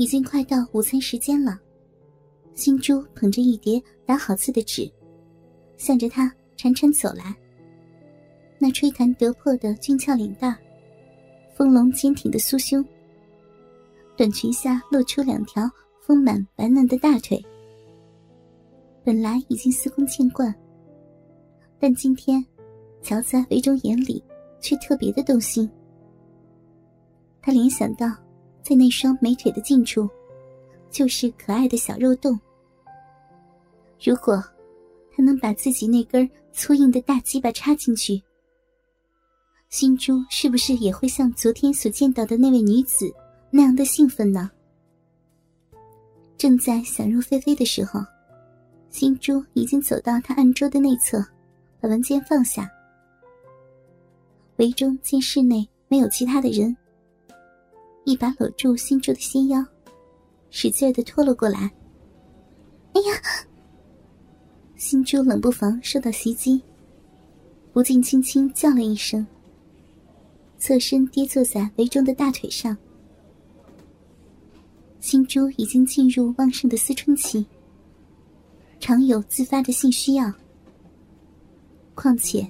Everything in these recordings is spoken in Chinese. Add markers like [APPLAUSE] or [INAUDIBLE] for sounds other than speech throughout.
已经快到午餐时间了，新珠捧着一叠打好字的纸，向着他潺潺走来。那吹弹得破的俊俏脸蛋，丰隆坚挺的酥胸，短裙下露出两条丰满白嫩的大腿。本来已经司空见惯，但今天乔在韦州眼里，却特别的动心。他联想到，在那双美腿的近处，就是可爱的小肉洞。如果他能把自己那根粗硬的大鸡巴插进去，心珠是不是也会像昨天所见到的那位女子那样的兴奋呢？正在想入非非的时候，心珠已经走到他案桌的内侧，把文件放下。韦忠见室内没有其他的人，一把搂住心珠的纤腰，使劲的拖了过来。哎呀！心珠冷不防受到袭击，不禁轻轻叫了一声。侧身跌坐在维忠的大腿上，心珠已经进入旺盛的思春期，常有自发的性需要。况且，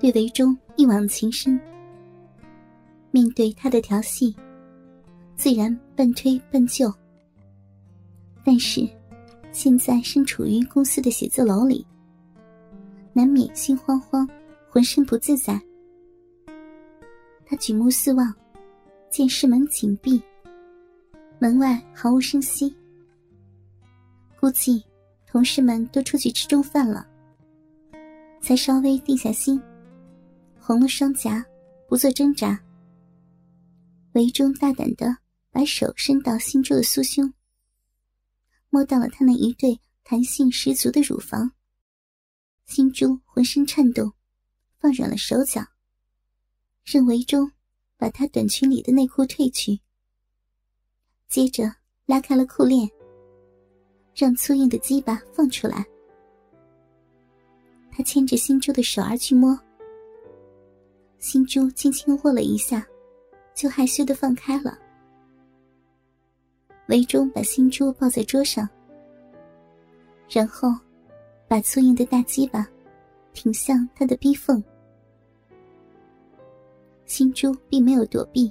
对维忠一往情深，面对他的调戏，自然半推半就。但是，现在身处于公司的写字楼里，难免心慌慌，浑身不自在。他举目四望，见室门紧闭，门外毫无声息。估计同事们都出去吃中饭了，才稍微定下心，红了双颊，不做挣扎。韦忠大胆的把手伸到心珠的酥胸，摸到了他那一对弹性十足的乳房。心珠浑身颤动，放软了手脚。任维忠把他短裙里的内裤褪去，接着拉开了裤链，让粗硬的鸡巴放出来。他牵着新珠的手儿去摸，新珠轻轻握了一下，就害羞的放开了。维忠把新珠抱在桌上，然后把粗硬的大鸡巴挺向他的逼缝。心珠并没有躲避，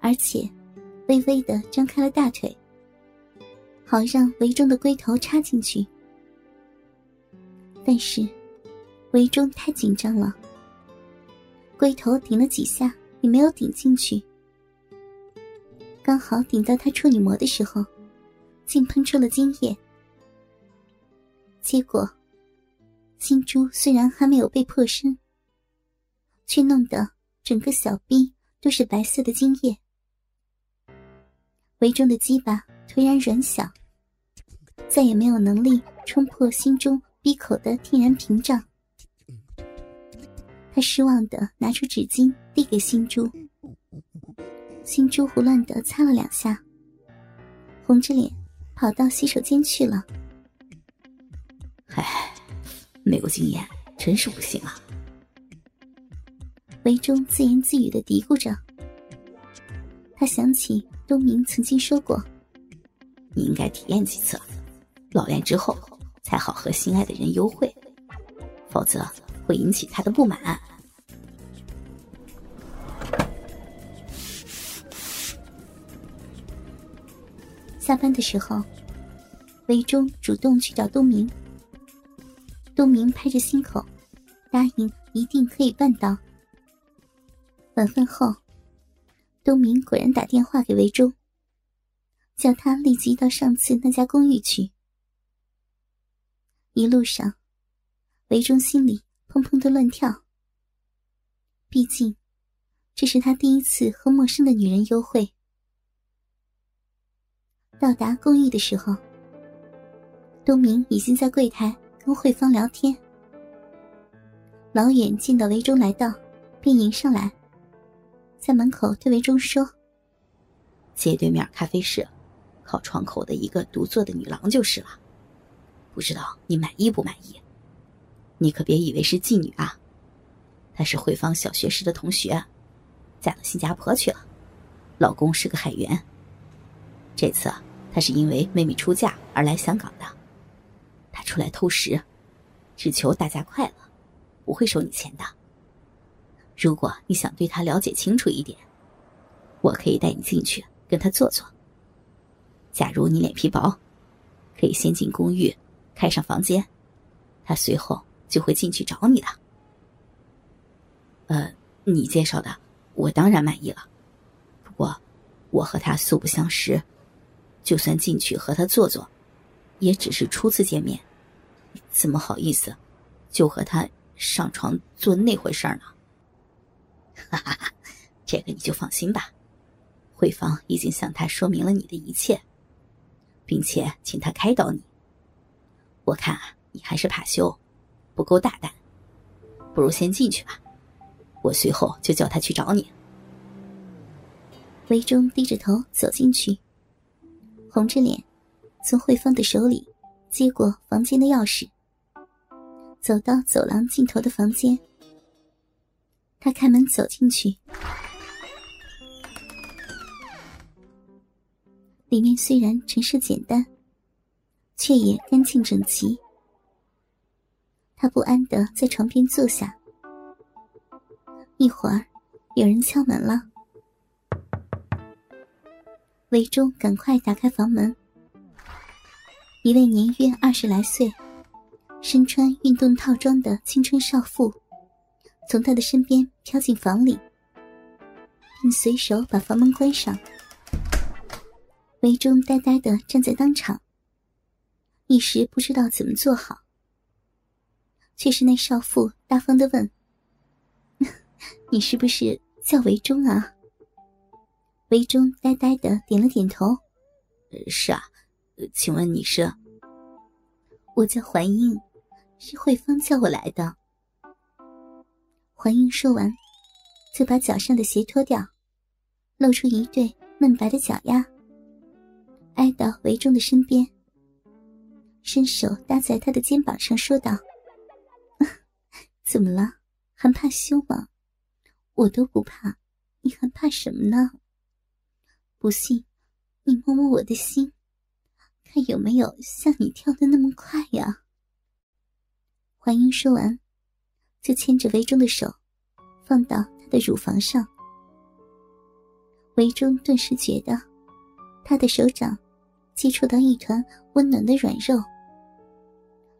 而且微微的张开了大腿，好让围中的龟头插进去。但是围中太紧张了，龟头顶了几下也没有顶进去，刚好顶到他处女膜的时候，竟喷出了精液。结果，心珠虽然还没有被破身。却弄得整个小臂都是白色的精液，围中的鸡巴突然软小，再也没有能力冲破心中闭口的天然屏障。他失望的拿出纸巾递给心珠，心珠胡乱的擦了两下，红着脸跑到洗手间去了。唉，没有经验真是不行啊。维中自言自语的嘀咕着，他想起东明曾经说过：“你应该体验几次，老练之后才好和心爱的人幽会，否则会引起他的不满。”下班的时候，韦忠主动去找东明，东明拍着心口，答应一定可以办到。晚饭后，东明果然打电话给韦忠，叫他立即到上次那家公寓去。一路上，韦忠心里砰砰的乱跳。毕竟，这是他第一次和陌生的女人幽会。到达公寓的时候，东明已经在柜台跟慧芳聊天。老远见到维忠来到，便迎上来。在门口对维忠说：“斜对面咖啡室，靠窗口的一个独坐的女郎就是了。不知道你满意不满意？你可别以为是妓女啊，她是慧芳小学时的同学，嫁到新加坡去了，老公是个海员，这次他是因为妹妹出嫁而来香港的，他出来偷食，只求大家快乐，不会收你钱的。如果你想对他了解清楚一点，我可以带你进去跟他坐坐。假如你脸皮薄，可以先进公寓，开上房间，他随后就会进去找你的。呃，你介绍的，我当然满意了。不过，我和他素不相识。就算进去和他坐坐，也只是初次见面，怎么好意思就和他上床做那回事呢？哈哈哈，这个你就放心吧，慧芳已经向他说明了你的一切，并且请他开导你。我看啊，你还是怕羞，不够大胆，不如先进去吧，我随后就叫他去找你。韦忠低着头走进去。红着脸，从慧芳的手里接过房间的钥匙，走到走廊尽头的房间。他开门走进去，里面虽然陈设简单，却也干净整齐。他不安的在床边坐下，一会儿有人敲门了。韦忠赶快打开房门，一位年约二十来岁、身穿运动套装的青春少妇，从他的身边飘进房里，并随手把房门关上。韦忠呆呆的站在当场，一时不知道怎么做好。却是那少妇大方的问：“ [LAUGHS] 你是不是叫韦忠啊？”韦忠呆呆的点了点头：“是啊，请问你是？我叫怀英，是慧芳叫我来的。”怀英说完，就把脚上的鞋脱掉，露出一对嫩白的脚丫，挨到韦忠的身边，伸手搭在他的肩膀上，说道：“怎么了？还怕羞吗？我都不怕，你还怕什么呢？”不信，你摸摸我的心，看有没有像你跳的那么快呀。环英说完，就牵着韦忠的手，放到他的乳房上。韦忠顿时觉得，他的手掌接触到一团温暖的软肉，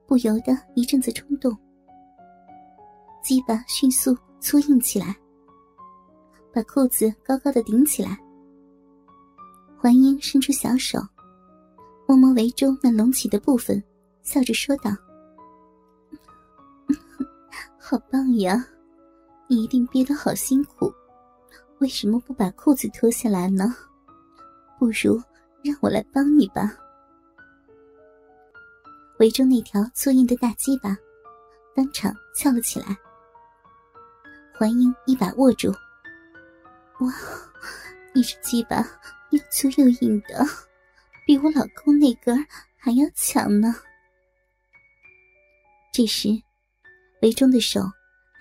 不由得一阵子冲动，鸡巴迅速粗硬起来，把裤子高高的顶起来。环英伸出小手，摸摸围中那隆起的部分，笑着说道：“ [LAUGHS] 好棒呀，你一定憋得好辛苦，为什么不把裤子脱下来呢？不如让我来帮你吧。”围中那条粗硬的大鸡巴当场翘了起来，环英一把握住，哇，你这鸡巴！又粗又硬的，比我老公那根还要强呢。这时，韦忠的手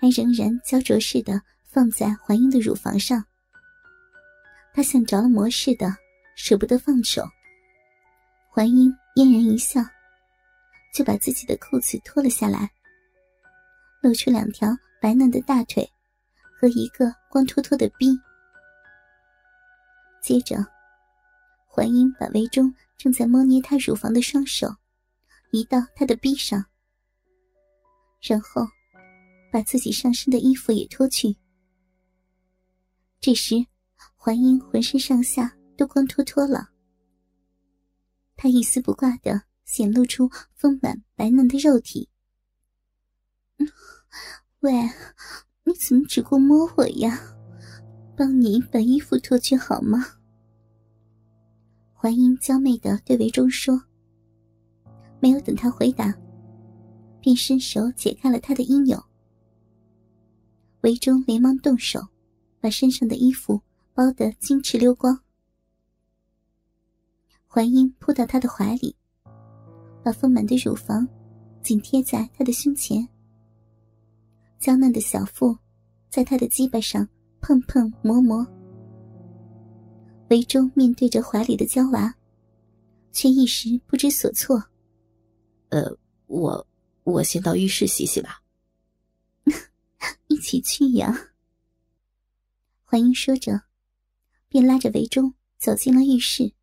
还仍然焦灼似的放在怀英的乳房上，他像着了魔似的舍不得放手。怀英嫣然一笑，就把自己的裤子脱了下来，露出两条白嫩的大腿和一个光秃秃的逼，接着。环英把围中正在摸捏她乳房的双手移到她的臂上，然后把自己上身的衣服也脱去。这时，环英浑身上下都光脱脱了，她一丝不挂的显露出丰满白嫩的肉体。喂，你怎么只顾摸我呀？帮你把衣服脱去好吗？怀英娇媚的对韦忠说：“没有等他回答，便伸手解开了他的衣纽。”韦忠连忙动手，把身上的衣服包得金翅溜光。怀英扑到他的怀里，把丰满的乳房紧贴在他的胸前，娇嫩的小腹在他的鸡巴上碰碰磨磨。韦忠面对着怀里的娇娃，却一时不知所措。呃，我我先到浴室洗洗吧。[LAUGHS] 一起去呀。怀英说着，便拉着维忠走进了浴室。